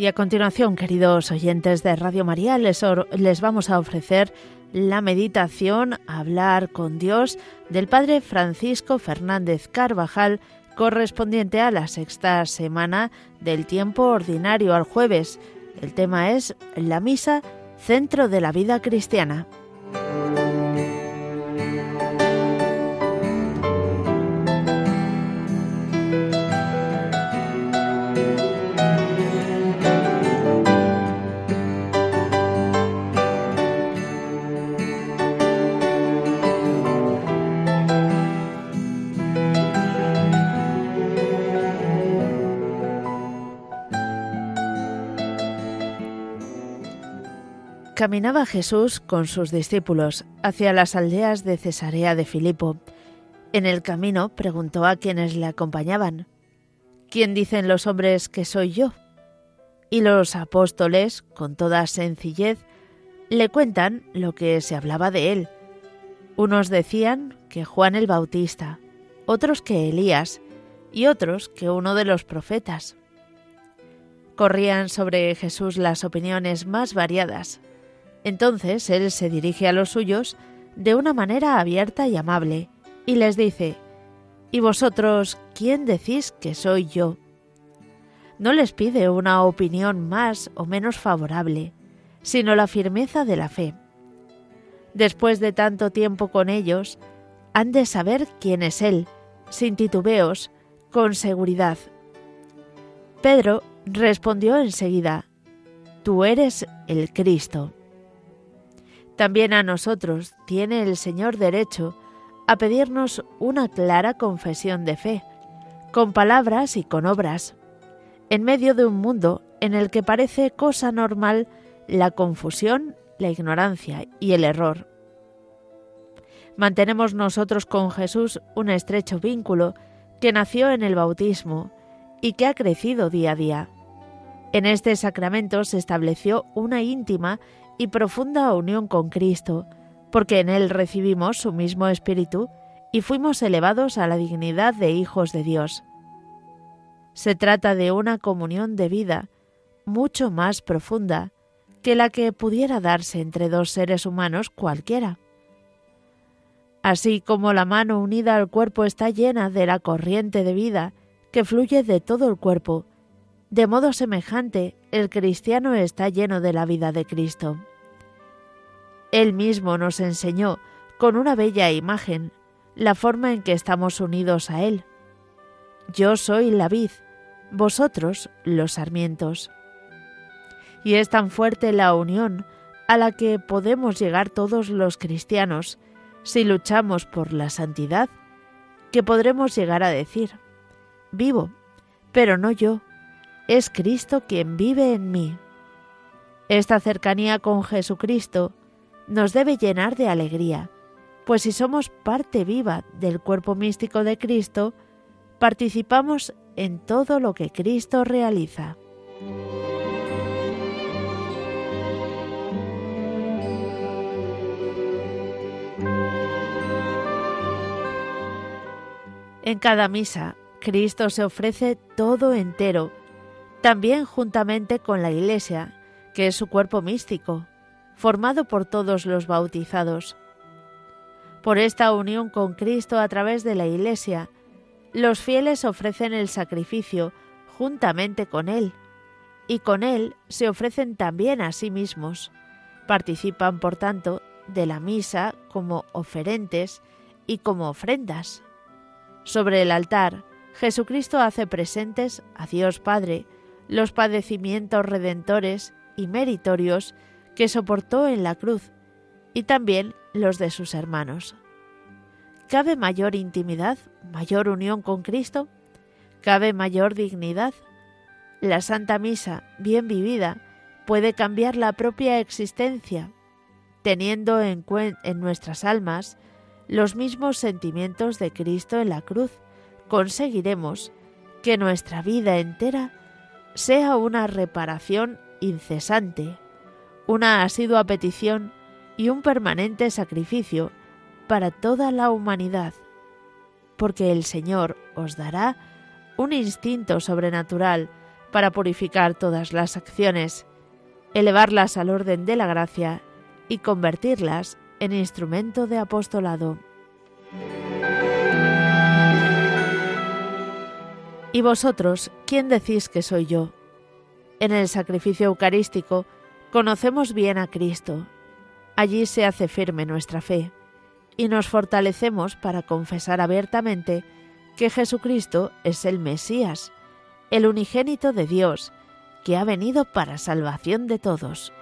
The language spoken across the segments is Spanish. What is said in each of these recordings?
Y a continuación, queridos oyentes de Radio María, les, les, vamos a ofrecer la meditación Hablar con Dios del Padre Francisco Fernández Carvajal, correspondiente a la sexta semana del tiempo ordinario al jueves. El tema es la misa, centro de la vida cristiana. Caminaba Jesús con sus discípulos hacia las aldeas de Cesarea de Filipo. En el camino preguntó a quienes le acompañaban, ¿Quién dicen los hombres que soy yo? Y los apóstoles, con toda sencillez, le cuentan lo que se hablaba de él. Unos decían que Juan el Bautista, otros que Elías y otros que uno de los profetas. Corrían sobre Jesús las opiniones más variadas. Entonces él se dirige a los suyos de una manera abierta y amable, y les dice, ¿Y vosotros quién decís que soy yo? No les pide una opinión más o menos favorable, sino la firmeza de la fe. Después de tanto tiempo con ellos, han de saber quién es Él, sin titubeos, con seguridad. Pedro respondió enseguida, Tú eres el Cristo. También a nosotros tiene el Señor derecho a pedirnos una clara confesión de fe, con palabras y con obras, en medio de un mundo en el que parece cosa normal la confusión, la ignorancia y el error. Mantenemos nosotros con Jesús un estrecho vínculo que nació en el bautismo y que ha crecido día a día. En este sacramento se estableció una íntima y profunda unión con Cristo, porque en Él recibimos su mismo Espíritu y fuimos elevados a la dignidad de hijos de Dios. Se trata de una comunión de vida mucho más profunda que la que pudiera darse entre dos seres humanos cualquiera. Así como la mano unida al cuerpo está llena de la corriente de vida que fluye de todo el cuerpo, de modo semejante el cristiano está lleno de la vida de Cristo. Él mismo nos enseñó, con una bella imagen, la forma en que estamos unidos a Él. Yo soy la vid, vosotros los sarmientos. Y es tan fuerte la unión a la que podemos llegar todos los cristianos si luchamos por la santidad, que podremos llegar a decir, vivo, pero no yo, es Cristo quien vive en mí. Esta cercanía con Jesucristo nos debe llenar de alegría, pues si somos parte viva del cuerpo místico de Cristo, participamos en todo lo que Cristo realiza. En cada misa, Cristo se ofrece todo entero, también juntamente con la Iglesia, que es su cuerpo místico, formado por todos los bautizados. Por esta unión con Cristo a través de la Iglesia, los fieles ofrecen el sacrificio juntamente con Él, y con Él se ofrecen también a sí mismos. Participan, por tanto, de la misa como oferentes y como ofrendas. Sobre el altar, Jesucristo hace presentes a Dios Padre los padecimientos redentores y meritorios que soportó en la cruz y también los de sus hermanos. ¿Cabe mayor intimidad, mayor unión con Cristo? ¿Cabe mayor dignidad? La Santa Misa, bien vivida, puede cambiar la propia existencia, teniendo en, en nuestras almas los mismos sentimientos de Cristo en la cruz. Conseguiremos que nuestra vida entera sea una reparación incesante una asidua petición y un permanente sacrificio para toda la humanidad, porque el Señor os dará un instinto sobrenatural para purificar todas las acciones, elevarlas al orden de la gracia y convertirlas en instrumento de apostolado. ¿Y vosotros quién decís que soy yo? En el sacrificio eucarístico conocemos bien a Cristo. Allí se hace firme nuestra fe y nos fortalecemos para confesar abiertamente que Jesucristo es el Mesías, el unigénito de Dios, que ha venido para salvación de todos.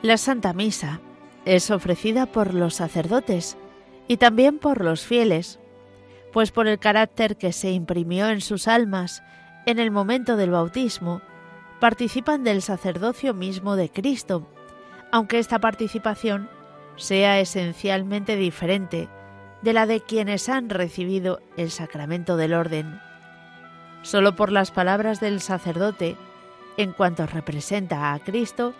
La Santa Misa es ofrecida por los sacerdotes y también por los fieles, pues por el carácter que se imprimió en sus almas en el momento del bautismo, participan del sacerdocio mismo de Cristo, aunque esta participación sea esencialmente diferente de la de quienes han recibido el sacramento del orden. Solo por las palabras del sacerdote, en cuanto representa a Cristo,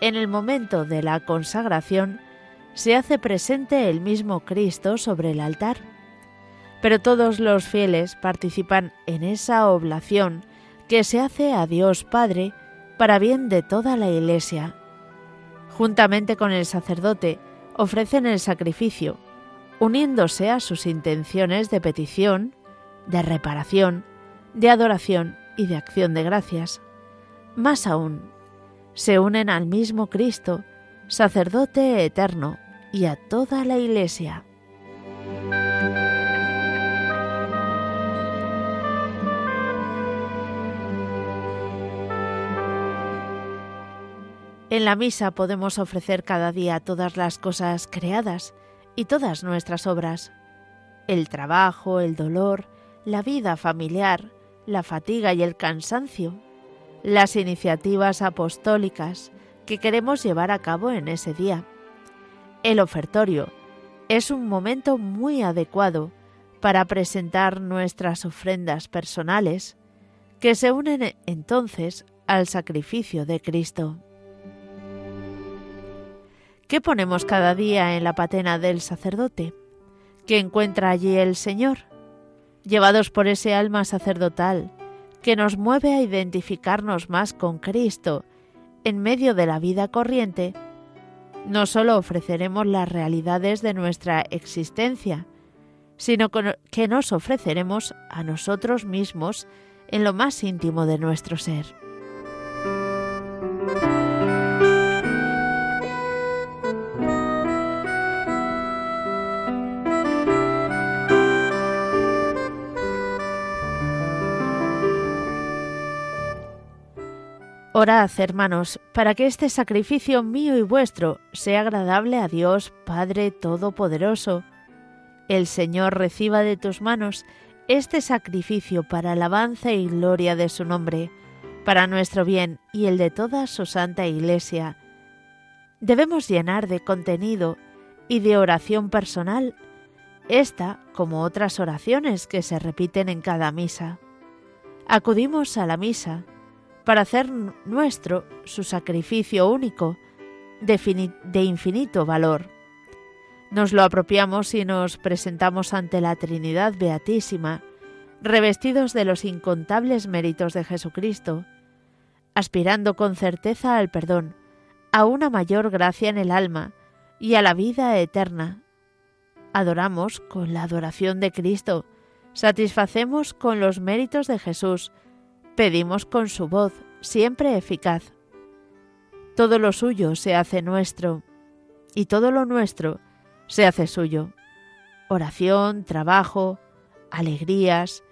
en el momento de la consagración se hace presente el mismo Cristo sobre el altar, pero todos los fieles participan en esa oblación que se hace a Dios Padre para bien de toda la Iglesia. Juntamente con el sacerdote ofrecen el sacrificio, uniéndose a sus intenciones de petición, de reparación, de adoración y de acción de gracias. Más aún, se unen al mismo Cristo, sacerdote eterno, y a toda la Iglesia. En la misa podemos ofrecer cada día todas las cosas creadas y todas nuestras obras. El trabajo, el dolor, la vida familiar, la fatiga y el cansancio, las iniciativas apostólicas que queremos llevar a cabo en ese día. El ofertorio es un momento muy adecuado para presentar nuestras ofrendas personales, que se unen entonces al sacrificio de Cristo. ¿Qué ponemos cada día en la patena del sacerdote? ¿Qué encuentra allí el Señor? Llevados por ese alma sacerdotal, que nos mueve a identificarnos más con Cristo en medio de la vida corriente, no solo ofreceremos las realidades de nuestra existencia, sino que nos ofreceremos a nosotros mismos en lo más íntimo de nuestro ser. Orad, hermanos, para que este sacrificio mío y vuestro sea agradable a Dios Padre Todopoderoso. El Señor reciba de tus manos este sacrificio para alabanza y gloria de su nombre, para nuestro bien y el de toda su santa Iglesia. Debemos llenar de contenido y de oración personal esta como otras oraciones que se repiten en cada misa. Acudimos a la misa para hacer nuestro su sacrificio único, de, infinito valor. Nos lo apropiamos y nos presentamos ante la Trinidad Beatísima, revestidos de los incontables méritos de Jesucristo, aspirando con certeza al perdón, a una mayor gracia en el alma y a la vida eterna. Adoramos con la adoración de Cristo, satisfacemos con los méritos de Jesús, Pedimos con su voz, siempre eficaz. Todo lo suyo se hace nuestro, y todo lo nuestro se hace suyo. Oración, trabajo, alegrías,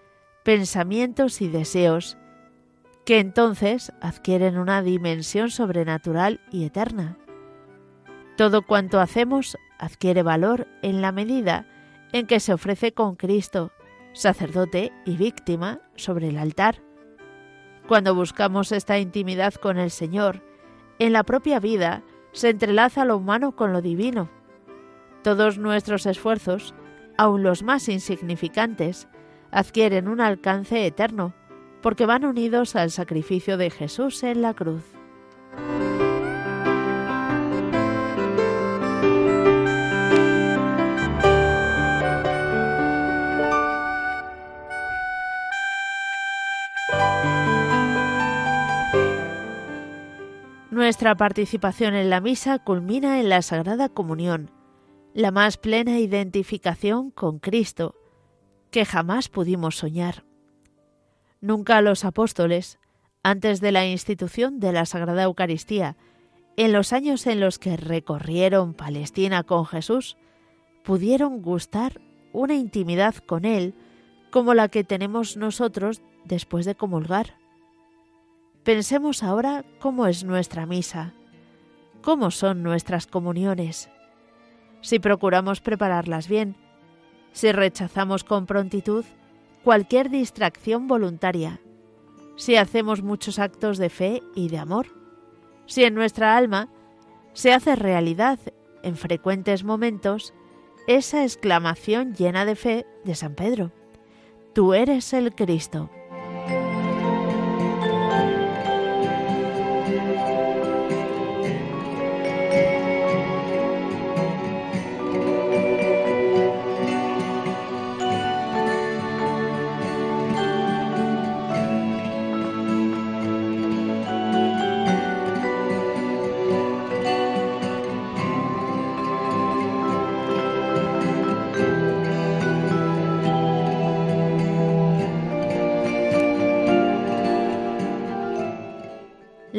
pensamientos y deseos, que entonces adquieren una dimensión sobrenatural y eterna. Todo cuanto hacemos adquiere valor en la medida en que se ofrece con Cristo, sacerdote y víctima, sobre el altar. Cuando buscamos esta intimidad con el Señor, en la propia vida se entrelaza lo humano con lo divino. Todos nuestros esfuerzos, aun los más insignificantes, adquieren un alcance eterno, porque van unidos al sacrificio de Jesús en la cruz. Nuestra participación en la misa culmina en la Sagrada Comunión, la más plena identificación con Cristo, que jamás pudimos soñar. Nunca los apóstoles, antes de la institución de la Sagrada Eucaristía, en los años en los que recorrieron Palestina con Jesús, pudieron gustar una intimidad con Él como la que tenemos nosotros después de comulgar. Pensemos ahora cómo es nuestra misa, cómo son nuestras comuniones. Si procuramos prepararlas bien, si rechazamos con prontitud cualquier distracción voluntaria, si hacemos muchos actos de fe y de amor, si en nuestra alma se hace realidad en frecuentes momentos esa exclamación llena de fe de San Pedro, Tú eres el Cristo.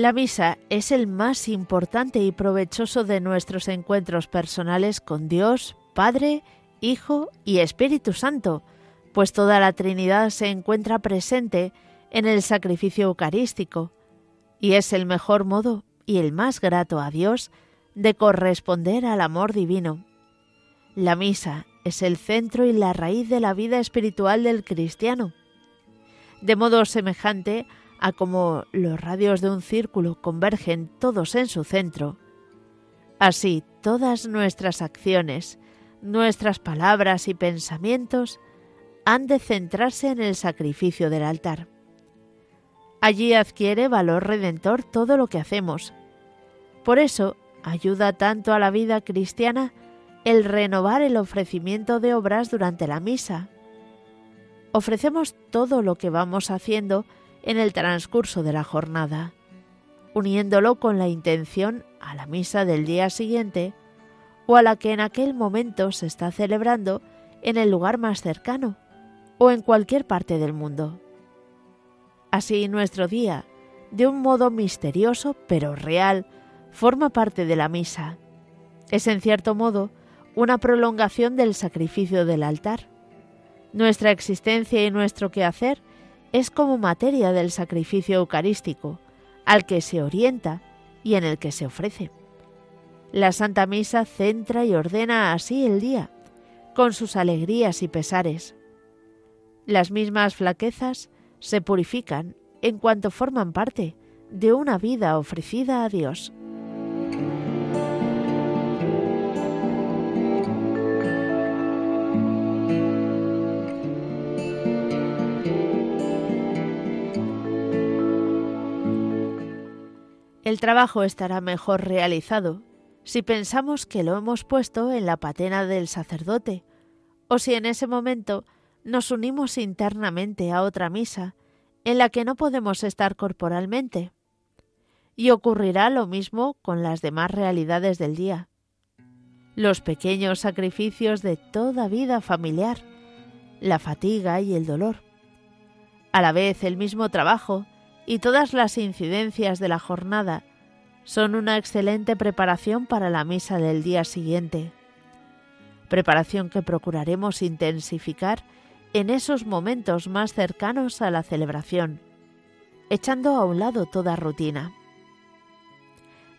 La misa es el más importante y provechoso de nuestros encuentros personales con Dios, Padre, Hijo y Espíritu Santo, pues toda la Trinidad se encuentra presente en el sacrificio eucarístico, y es el mejor modo y el más grato a Dios de corresponder al amor divino. La misa es el centro y la raíz de la vida espiritual del cristiano. De modo semejante a como los radios de un círculo convergen todos en su centro, así todas nuestras acciones, nuestras palabras y pensamientos han de centrarse en el sacrificio del altar. Allí adquiere valor redentor todo lo que hacemos. Por eso ayuda tanto a la vida cristiana el renovar el ofrecimiento de obras durante la misa. Ofrecemos todo lo que vamos haciendo en el transcurso de la jornada, uniéndolo con la intención a la misa del día siguiente o a la que en aquel momento se está celebrando en el lugar más cercano o en cualquier parte del mundo. Así nuestro día, de un modo misterioso pero real, forma parte de la misa. Es en cierto modo una prolongación del sacrificio del altar. Nuestra existencia y nuestro quehacer es como materia del sacrificio eucarístico, al que se orienta y en el que se ofrece. La Santa Misa centra y ordena así el día, con sus alegrías y pesares. Las mismas flaquezas se purifican en cuanto forman parte de una vida ofrecida a Dios. El trabajo estará mejor realizado si pensamos que lo hemos puesto en la patena del sacerdote, o si en ese momento nos unimos internamente a otra misa en la que no podemos estar corporalmente. Y ocurrirá lo mismo con las demás realidades del día. Los pequeños sacrificios de toda vida familiar, la fatiga y el dolor. A la vez el mismo trabajo y todas las incidencias de la jornada son una excelente preparación para la misa del día siguiente. Preparación que procuraremos intensificar en esos momentos más cercanos a la celebración, echando a un lado toda rutina.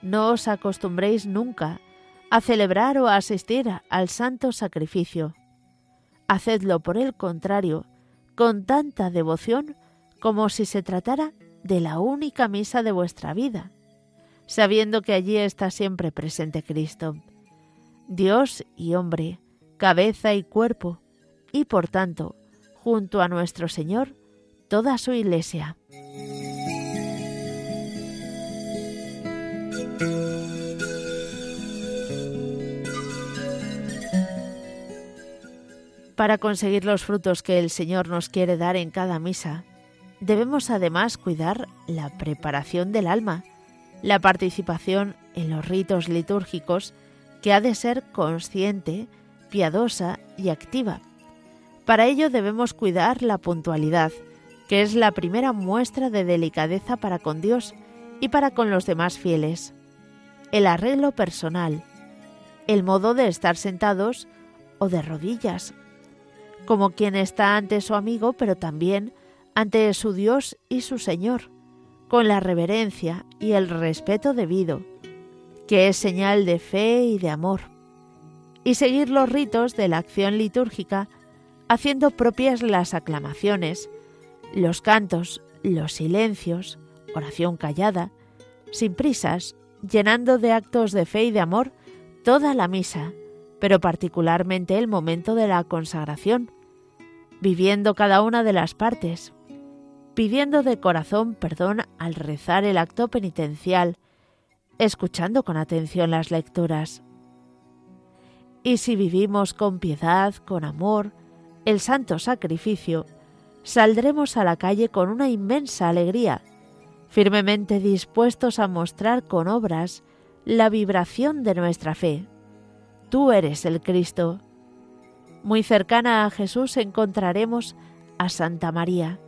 No os acostumbréis nunca a celebrar o a asistir al santo sacrificio. hacedlo por el contrario con tanta devoción como si se tratara de la única misa de vuestra vida, sabiendo que allí está siempre presente Cristo, Dios y hombre, cabeza y cuerpo, y por tanto, junto a nuestro Señor, toda su Iglesia. Para conseguir los frutos que el Señor nos quiere dar en cada misa, debemos además cuidar la preparación del alma, la participación en los ritos litúrgicos que ha de ser consciente, piadosa y activa. Para ello debemos cuidar la puntualidad, que es la primera muestra de delicadeza para con Dios y para con los demás fieles, el arreglo personal, el modo de estar sentados o de rodillas como quien está ante su amigo, pero también ante su Dios y su Señor, con la reverencia y el respeto debido, que es señal de fe y de amor, y seguir los ritos de la acción litúrgica, haciendo propias las aclamaciones, los cantos, los silencios, oración callada, sin prisas, llenando de actos de fe y de amor toda la misa, pero particularmente el momento de la consagración, viviendo cada una de las partes, pidiendo de corazón perdón al rezar el acto penitencial, escuchando con atención las lecturas. Y si vivimos con piedad, con amor, el santo sacrificio, saldremos a la calle con una inmensa alegría, firmemente dispuestos a mostrar con obras la vibración de nuestra fe. Tú eres el Cristo. Muy cercana a Jesús encontraremos a Santa María,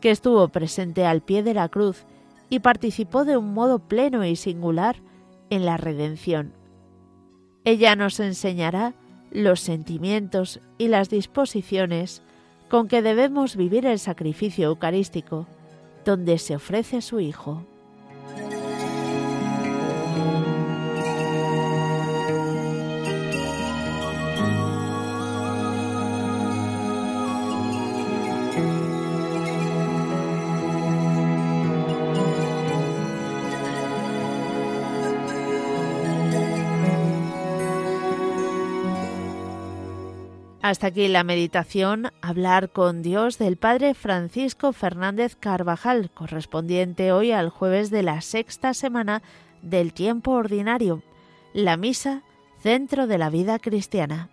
que estuvo presente al pie de la cruz y participó de un modo pleno y singular en la redención. Ella nos enseñará los sentimientos y las disposiciones con que debemos vivir el sacrificio eucarístico, donde se ofrece su Hijo. Hasta aquí la meditación, hablar con Dios del Padre Francisco Fernández Carvajal, correspondiente hoy al jueves de la sexta semana del tiempo ordinario, la misa, centro de la vida cristiana.